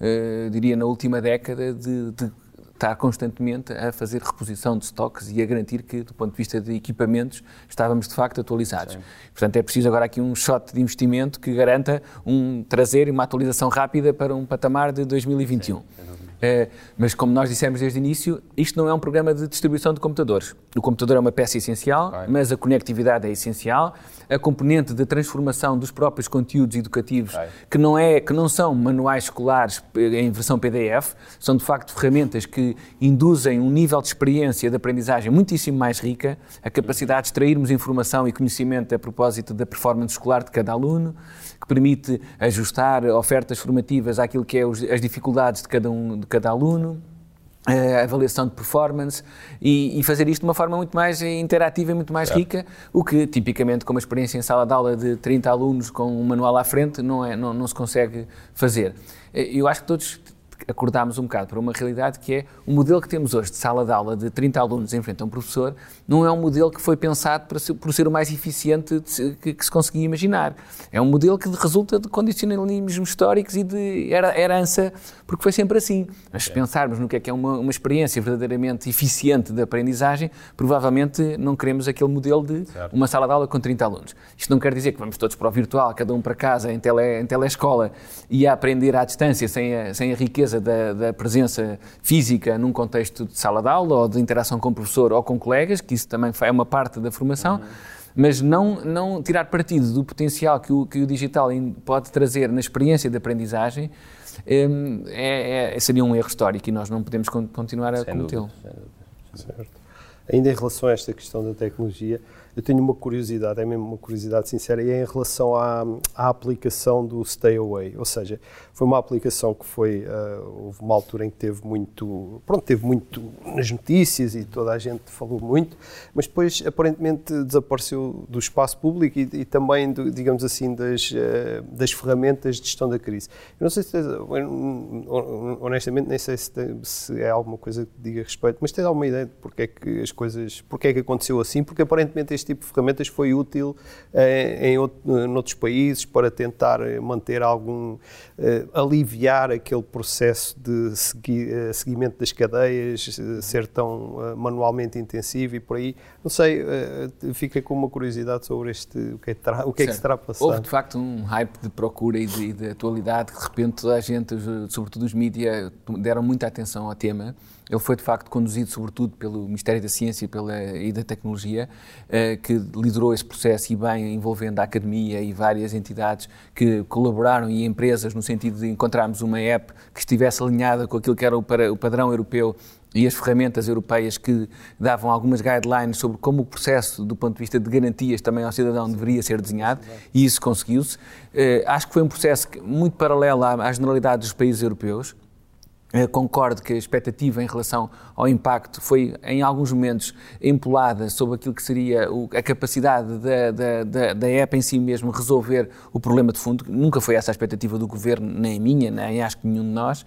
uhum. uh, diria, na última década, de, de estar constantemente a fazer reposição de estoques e a garantir que, do ponto de vista de equipamentos, estávamos de facto atualizados. Sim. Portanto, é preciso agora aqui um shot de investimento que garanta um trazer uma atualização rápida para um patamar de 2021. Sim, é, mas, como nós dissemos desde o início, isto não é um programa de distribuição de computadores. O computador é uma peça essencial, mas a conectividade é essencial. A componente de transformação dos próprios conteúdos educativos, que, não é, que não são manuais escolares em versão PDF, são de facto ferramentas que induzem um nível de experiência de aprendizagem muitíssimo mais rica, a capacidade de extrairmos informação e conhecimento a propósito da performance escolar de cada aluno que permite ajustar ofertas formativas àquilo que é os, as dificuldades de cada, um, de cada aluno, a avaliação de performance e, e, fazer isto de uma forma muito mais interativa e muito mais rica, o que tipicamente com uma experiência em sala de aula de 30 alunos com um manual à frente não, é, não, não se consegue fazer. Eu acho que todos acordámos um bocado para uma realidade que é o modelo que temos hoje de sala de aula de 30 alunos em frente a um professor, não é um modelo que foi pensado para ser, por ser o mais eficiente que, que, se conseguia imaginar. É um modelo que resulta de condicionalismos históricos e de herança, porque foi sempre assim. Mas se pensarmos no que é que é uma, uma experiência verdadeiramente eficiente de aprendizagem, provavelmente não queremos aquele modelo de certo. uma sala de aula com 30 alunos. Isto não quer dizer que vamos todos para o virtual, cada um para casa, em, tele, em telescola, e a aprender à distância, sem a, sem a riqueza da, da presença física num contexto de sala de aula ou de interação com o professor ou com colegas, que isso também é uma parte da formação. Uhum mas não, não tirar partido do potencial que o, que o digital pode trazer na experiência de aprendizagem hum, é, é, seria um erro histórico e nós não podemos continuar a cometê-lo. Certo. Ainda em relação a esta questão da tecnologia, eu tenho uma curiosidade, é mesmo uma curiosidade sincera, e é em relação à, à aplicação do Stay Away. Ou seja, foi uma aplicação que foi. Uh, houve uma altura em que teve muito. Pronto, teve muito nas notícias e toda a gente falou muito, mas depois aparentemente desapareceu do espaço público e, e também, do, digamos assim, das, uh, das ferramentas de gestão da crise. Eu não sei se. Honestamente, nem sei se, tem, se é alguma coisa que diga respeito, mas tens alguma ideia de porque é que as coisas. porque é que aconteceu assim? Porque aparentemente este tipo de ferramentas foi útil eh, em, em outros países para tentar eh, manter algum, eh, aliviar aquele processo de segui, seguimento das cadeias, ser tão manualmente intensivo e por aí. Não sei, fica com uma curiosidade sobre este, o que é, terá, o que, é que se terá passado. Houve de facto um hype de procura e de, de atualidade, que de repente toda a gente, sobretudo os mídias, deram muita atenção ao tema. Ele foi, de facto, conduzido, sobretudo, pelo Ministério da Ciência e, pela, e da Tecnologia, eh, que liderou esse processo e bem envolvendo a academia e várias entidades que colaboraram e empresas no sentido de encontrarmos uma app que estivesse alinhada com aquilo que era o padrão europeu e as ferramentas europeias que davam algumas guidelines sobre como o processo, do ponto de vista de garantias também ao cidadão, deveria ser desenhado, e isso conseguiu-se. Eh, acho que foi um processo muito paralelo à, à generalidade dos países europeus. Eh, concordo que a expectativa em relação ao impacto foi, em alguns momentos, empolada sobre aquilo que seria a capacidade da, da, da, da EPA em si mesmo resolver o problema de fundo. Nunca foi essa a expectativa do governo, nem minha, nem acho que nenhum de nós.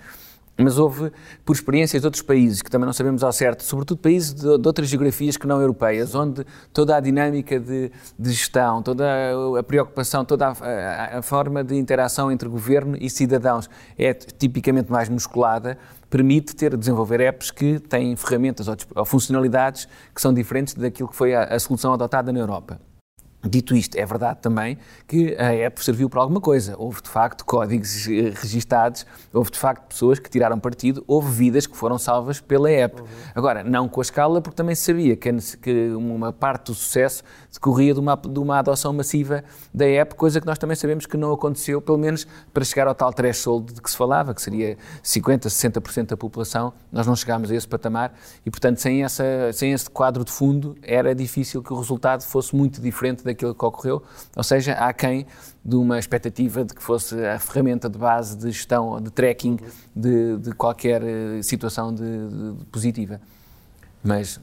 Mas houve, por experiências de outros países, que também não sabemos ao certo, sobretudo países de, de outras geografias que não europeias, onde toda a dinâmica de, de gestão, toda a, a preocupação, toda a, a, a, forma de interação entre governo e cidadãos é tipicamente mais musculada, permite ter, desenvolver apps que têm ferramentas ou, ou funcionalidades que são diferentes daquilo que foi a solução adotada na Europa. Dito isto, é verdade também que a app serviu para alguma coisa. Houve de facto códigos eh, registados, houve de facto pessoas que tiraram partido, houve vidas que foram salvas pela app. Uhum. Agora, não com a escala, porque também se sabia que, uma parte do sucesso decorria de uma, de uma adoção massiva da app, coisa que nós também sabemos que não aconteceu, pelo menos para chegar ao tal threshold de que se falava, que seria 50%, 60% da população. Nós não chegámos a esse patamar e, portanto, sem, essa, sem esse quadro de fundo, era difícil que o resultado fosse muito diferente da daquilo que ocorreu, ou seja, há quem de uma expectativa de que fosse a ferramenta de base de gestão, de tracking de, de qualquer eh, situação de, de, positiva. Mas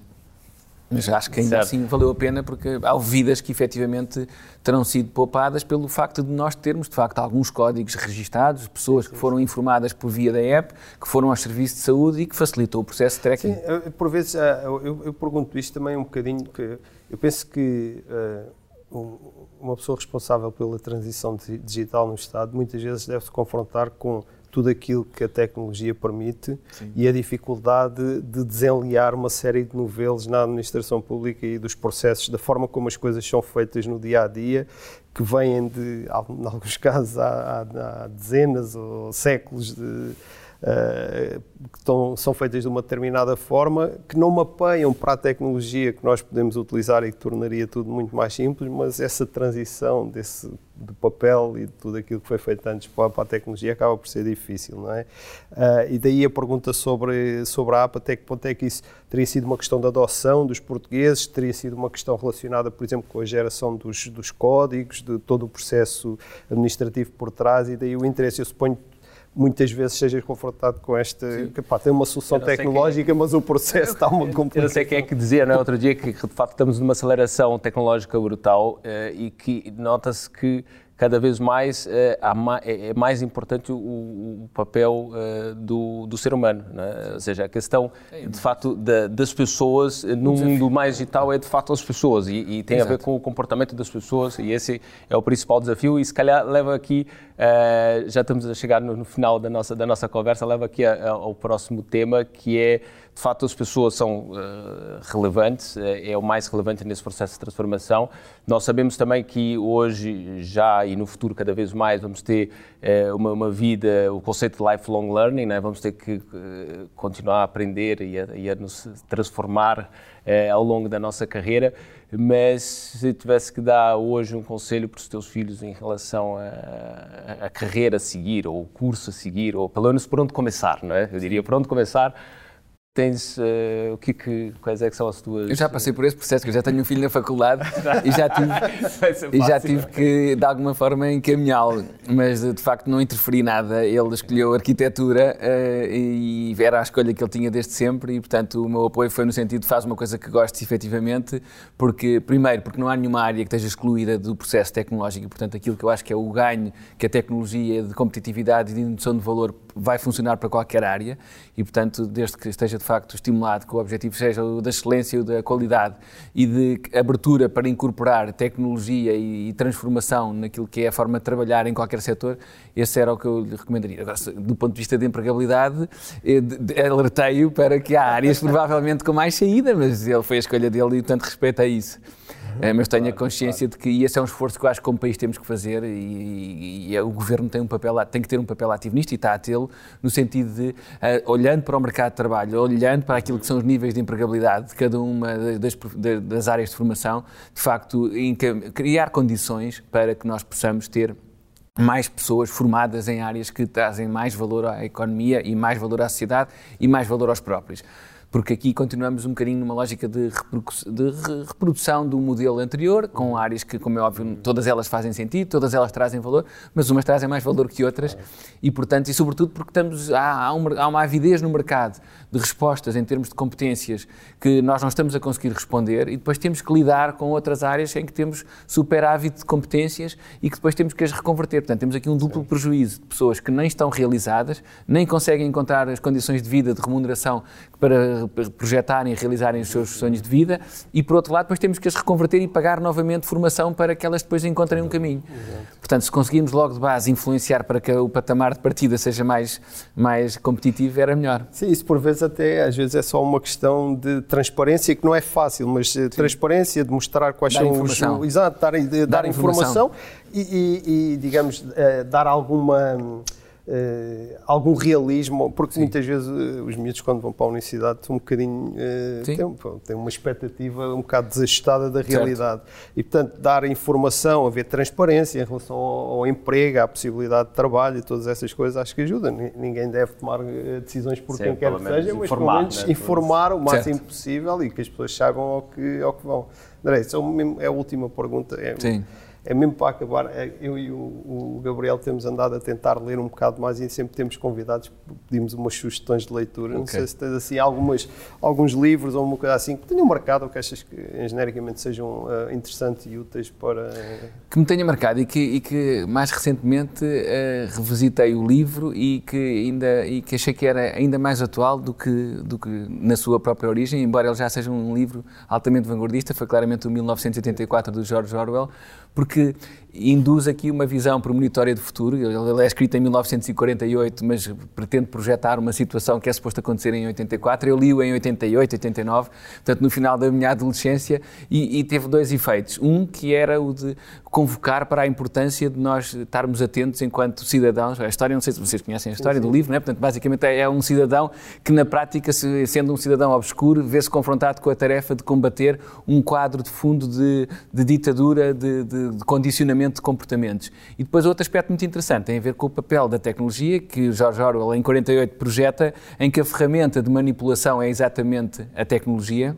mas acho que ainda certo. assim valeu a pena porque há vidas que efetivamente terão sido poupadas pelo facto de nós termos, de facto, alguns códigos registados, pessoas que foram informadas por via da app, que foram aos serviços de saúde e que facilitou o processo de tracking. Sim, por vezes eu, eu pergunto isto também um bocadinho, que eu penso que uh, uma pessoa responsável pela transição digital no Estado muitas vezes deve se confrontar com tudo aquilo que a tecnologia permite Sim. e a dificuldade de desenliar uma série de novelos na administração pública e dos processos, da forma como as coisas são feitas no dia a dia, que vêm de, em alguns casos, há, há, há dezenas ou séculos de uh, que estão, são feitas de uma determinada forma, que não mapeiam para a tecnologia que nós podemos utilizar e que tornaria tudo muito mais simples, mas essa transição desse do papel e de tudo aquilo que foi feito antes para, para a tecnologia acaba por ser difícil, não é? Uh, e daí a pergunta sobre, sobre a app, até que ponto é que isso teria sido uma questão de adoção dos portugueses, teria sido uma questão relacionada, por exemplo, com a geração dos, dos códigos, de todo o processo administrativo por trás, e daí o interesse, eu suponho muitas vezes sejas confrontado com esta. Que, pá, tem uma solução é tecnológica, é. mas o processo está muito complicado. Eu não sei quem é que dizia, não é? Outro dia que, de facto, estamos numa aceleração tecnológica brutal uh, e que nota-se que cada vez mais é, é mais importante o, o papel do, do, ser humano. Né? Ou seja, a questão, de facto, da, das pessoas no mundo mais digital é, de facto, as pessoas e, e tem Exato. a ver com o comportamento das pessoas e esse é o principal desafio e, se calhar, leva aqui, já estamos a chegar no, no, final da nossa, da nossa conversa, leva aqui a, a, ao próximo tema, que é de facto as pessoas são uh, relevantes, é, é o mais relevante nesse processo de transformação. Nós sabemos também que hoje, já e no futuro cada vez mais, vamos ter uh, uma, uma, vida, o conceito de lifelong learning, né? vamos ter que uh, continuar a aprender e a, e a nos transformar ao longo da nossa carreira, mas se tivesse que dar hoje um conselho para os teus filhos em relação à carreira a seguir, ou o curso a seguir, ou pelo menos por onde começar, não é? Eu diria por onde começar, tens uh, o que, que quais é que são as tuas eu já passei por esse processo que eu já tenho um filho na faculdade e já tive e já tive que de alguma forma encaminhá-lo. Mas de facto não interferi nada. Ele escolheu arquitetura uh, e era a escolha que ele tinha desde sempre e portanto o meu apoio foi no sentido de faz uma coisa que gostes efetivamente porque primeiro porque não há nenhuma área que esteja excluída do processo tecnológico e portanto aquilo que eu acho que é o ganho que a tecnologia de competitividade e de indução de valor vai funcionar para qualquer área e portanto desde que esteja de facto estimulado, que o objetivo seja o da excelência, o da qualidade e de abertura para incorporar tecnologia e, transformação naquilo que é a forma de trabalhar em qualquer setor, esse era o que eu lhe recomendaria. Agora, do ponto de vista de empregabilidade, eh, alertei-o para que há áreas provavelmente com mais saída, mas ele foi a escolha dele e, portanto, respeito a isso. É, mas tenho a consciência de que esse é um esforço que eu acho que como país temos que fazer e, e, e o governo tem, um papel, tem que ter um papel ativo nisto e está a tê-lo, no sentido de, uh, olhando para o mercado de trabalho, olhando para aquilo que são os níveis de empregabilidade de cada uma das, das áreas de formação, de facto, criar condições para que nós possamos ter mais pessoas formadas em áreas que trazem mais valor à economia e mais valor à sociedade e mais valor aos próprios porque aqui continuamos um bocadinho numa lógica de, de reprodução do modelo anterior, com áreas que, como é óbvio, todas elas fazem sentido, todas elas trazem valor, mas umas trazem mais valor que outras, e portanto, e sobretudo porque estamos, há, há, um, há uma avidez no mercado de respostas em termos de competências que nós não estamos a conseguir responder, e depois temos que lidar com outras áreas em que temos superávit de competências e que depois temos que as reconverter. Portanto, temos aqui um duplo prejuízo de pessoas que nem estão realizadas, nem conseguem encontrar as condições de vida, de remuneração para projetarem e realizarem os seus sonhos de vida e, por outro lado, depois temos que as reconverter e pagar novamente formação para que elas depois encontrem um caminho. Portanto, se conseguirmos logo de base influenciar para que o patamar de partida seja mais, mais competitivo, era melhor. Sim, isso por vezes até, às vezes é só uma questão de transparência, que não é fácil, mas eh, Sim. transparência, de mostrar quais dar são informação. os... Exato, dar, dar, dar informação, informação e, e, e, digamos, eh, dar alguma Uh, algum realismo, porque Sim. muitas vezes uh, os miúdos, quando vão para a universidade, estão um bocadinho. Uh, têm, têm, uma expectativa um bocado desajustada da realidade. Certo. E, portanto, dar informação, haver transparência em relação ao, ao, emprego, à possibilidade de trabalho e todas essas coisas, acho que ajuda. Ninguém deve tomar decisões por Sim, quem quer que seja, mas pelo menos né? informar o máximo certo. possível e que as pessoas saibam ao que, ao que vão. André, é, é a última pergunta. É, Sim é mesmo para acabar, é, eu e o, Gabriel temos andado a tentar ler um bocado mais e sempre temos convidados, pedimos umas sugestões de leitura. Okay. Não sei se tens assim algumas, alguns livros ou uma coisa assim que tenham marcado ou que achas que genericamente sejam uh, interessantes e úteis para. Que me tenha marcado e que, e que mais recentemente uh, revisitei o livro e que, ainda, e que achei que era ainda mais atual do que, do que na sua própria origem, embora ele já seja um livro altamente vanguardista, foi claramente o 1984 do George Orwell porque induz aqui uma visão premonitória do futuro. Ele é escrito em 1948, mas pretende projetar uma situação que é suposto acontecer em 84. Eu li-o em 88, 89, portanto, no final da minha adolescência, e, e, teve dois efeitos. Um, que era o de convocar para a importância de nós estarmos atentos enquanto cidadãos. A história, não sei se vocês conhecem a história sim, sim. do livro, não é? Portanto, basicamente é, é um cidadão que, na prática, sendo um cidadão obscuro, vê-se confrontado com a tarefa de combater um quadro de fundo de, de ditadura, de, de, de condicionamento de comportamentos. E depois outro aspecto muito interessante tem a ver com o papel da tecnologia, que George Orwell em 48 projeta, em que a ferramenta de manipulação é exatamente a tecnologia,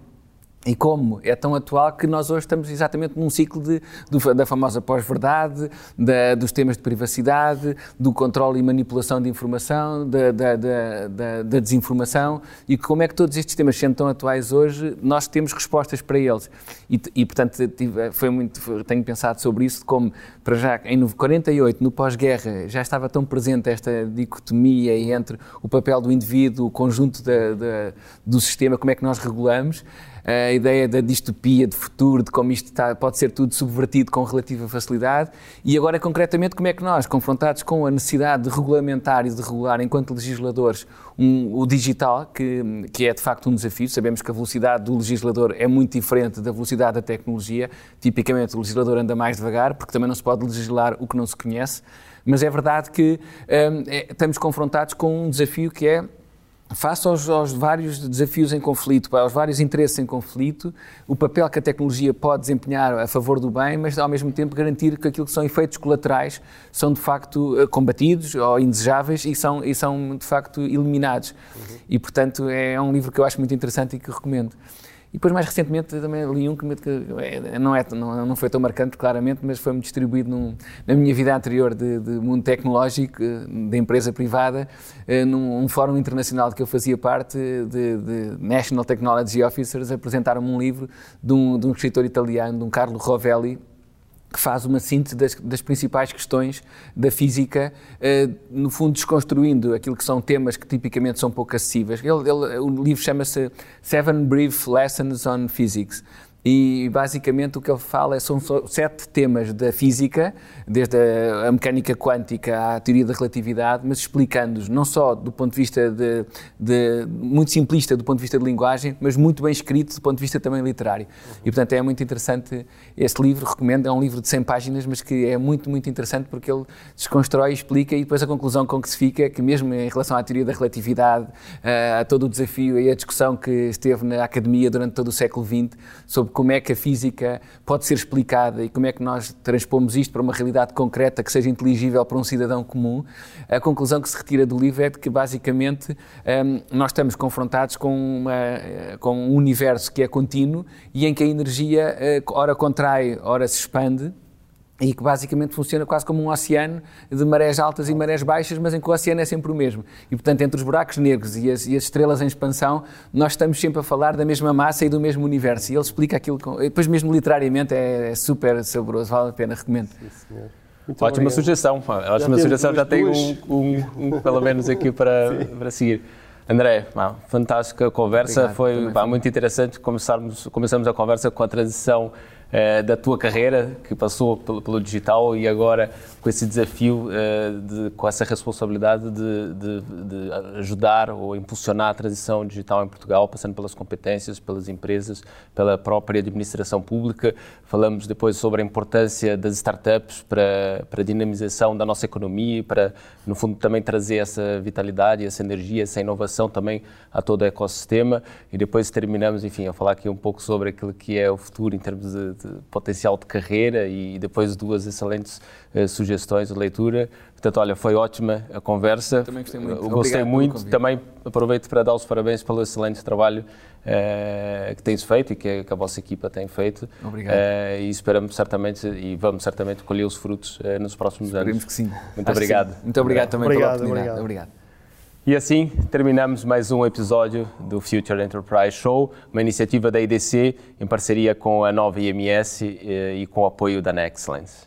e como é tão atual que nós hoje estamos exatamente num ciclo de, do, da famosa pós-verdade, dos temas de privacidade, do controle e manipulação de informação, da, da, da, da, desinformação e como é que todos estes temas sendo tão atuais hoje, nós temos respostas para eles. E, e portanto, tive, foi muito, tenho pensado sobre isso, como para já em 48, no pós-guerra, já estava tão presente esta dicotomia entre o papel do indivíduo, o conjunto do sistema, como é que nós regulamos a ideia da distopia de futuro, de como isto está, pode ser tudo subvertido com relativa facilidade, e agora concretamente como é que nós, confrontados com a necessidade de regulamentar e de regular enquanto legisladores um, o digital, que, que é de facto um desafio, sabemos que a velocidade do legislador é muito diferente da velocidade da tecnologia, tipicamente o legislador anda mais devagar, porque também não se pode legislar o que não se conhece, mas é verdade que um, é, estamos confrontados com um desafio que é face aos, aos, vários desafios em conflito, aos vários interesses em conflito, o papel que a tecnologia pode desempenhar a favor do bem, mas ao mesmo tempo garantir que aquilo que são efeitos colaterais são de facto eh, combatidos ou indesejáveis e são, e são de facto eliminados. Uhum. E portanto é um livro que eu acho muito interessante e que recomendo. E depois, mais recentemente, também li um que, é, não, é, não, não foi tão marcante, claramente, mas foi-me distribuído num, na minha vida anterior de, de, mundo tecnológico, eh, de empresa privada, eh, num um fórum internacional de que eu fazia parte, de, de National Technology Officers, apresentaram-me um livro de um, de um escritor italiano, de um Carlo Rovelli, que faz uma síntese das, das principais questões da física, uh, no fundo desconstruindo aquilo que são temas que tipicamente são pouco acessíveis. Ele, ele, o livro chama-se Seven Brief Lessons on Physics. E basicamente o que ele fala é, são sete temas da física, desde a, mecânica quântica à teoria da relatividade, mas explicando-os não só do ponto de vista de, de, muito simplista do ponto de vista de linguagem, mas muito bem escrito do ponto de vista também literário. E portanto é muito interessante este livro, recomendo, é um livro de 100 páginas, mas que é muito, muito interessante porque ele desconstrói, explica e depois a conclusão com que se fica é que mesmo em relação à teoria da relatividade, eh, a todo o desafio e a discussão que esteve na academia durante todo o século XX sobre como é que a física pode ser explicada e como é que nós transpomos isto para uma realidade concreta que seja inteligível para um cidadão comum, a conclusão que se retira do livro é de que, basicamente, um, nós estamos confrontados com, uma, com um universo que é contínuo e em que a energia, uh, ora contrai, ora se expande, e que basicamente funciona quase como um oceano de marés altas e marés baixas, mas em que o oceano é sempre o mesmo. E, portanto, entre os buracos negros e as, e as estrelas em expansão, nós estamos sempre a falar da mesma massa e do mesmo universo. E ele explica aquilo, com, depois mesmo literariamente é, é, super saboroso, vale a pena, recomendo. Sim, senhor. Muito ótima obrigado. sugestão, ótima já sugestão, já tenho um, um, um, pelo menos aqui para, para seguir. André, fantástica conversa, Obrigado, foi muito interessante começarmos, começamos a conversa com a transição da tua carreira, que passou pelo, pelo, digital e agora com esse desafio, uh, de, com essa responsabilidade de, de, de, ajudar ou impulsionar a transição digital em Portugal, passando pelas competências, pelas empresas, pela própria administração pública. Falamos depois sobre a importância das startups para, para a dinamização da nossa economia para, no fundo, também trazer essa vitalidade, essa energia, essa inovação também a todo o ecossistema. E depois terminamos, enfim, a falar aqui um pouco sobre aquilo que é o futuro em termos de de potencial de carreira e depois duas excelentes uh, sugestões de leitura. Portanto, olha, foi ótima a conversa. Também gostei muito. Uh, gostei muito. Também aproveito para dar os parabéns pelo excelente trabalho uh, que tens feito e que, que, a vossa equipa tem feito. Obrigado. e esperamos certamente e vamos certamente colher os frutos nos próximos Esperemos anos. que sim. Muito Acho obrigado. Muito obrigado também obrigado, pela oportunidade. Obrigado. obrigado. E assim terminamos mais um episódio do Future Enterprise Show, uma iniciativa da IDC em parceria com a nova IMS eh, e com o apoio da Nexcellence.